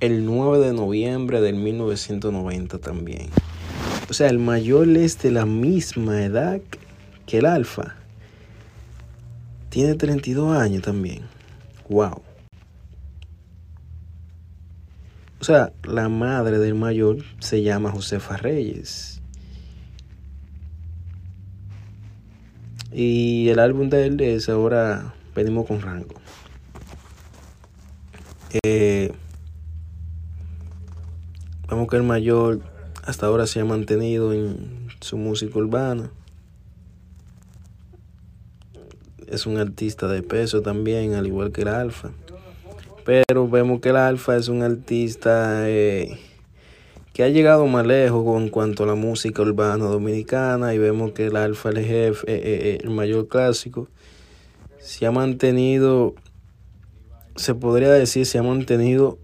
el 9 de noviembre del 1990 también. O sea, el mayor es de la misma edad que el alfa. Tiene 32 años también. Wow. O sea, la madre del mayor se llama Josefa Reyes. Y el álbum de él es ahora Venimos con Rango. Eh, que el mayor hasta ahora se ha mantenido en su música urbana. Es un artista de peso también, al igual que el Alfa. Pero vemos que el Alfa es un artista eh, que ha llegado más lejos en cuanto a la música urbana dominicana y vemos que el Alfa, el jefe, eh, eh, el mayor clásico, se ha mantenido, se podría decir, se ha mantenido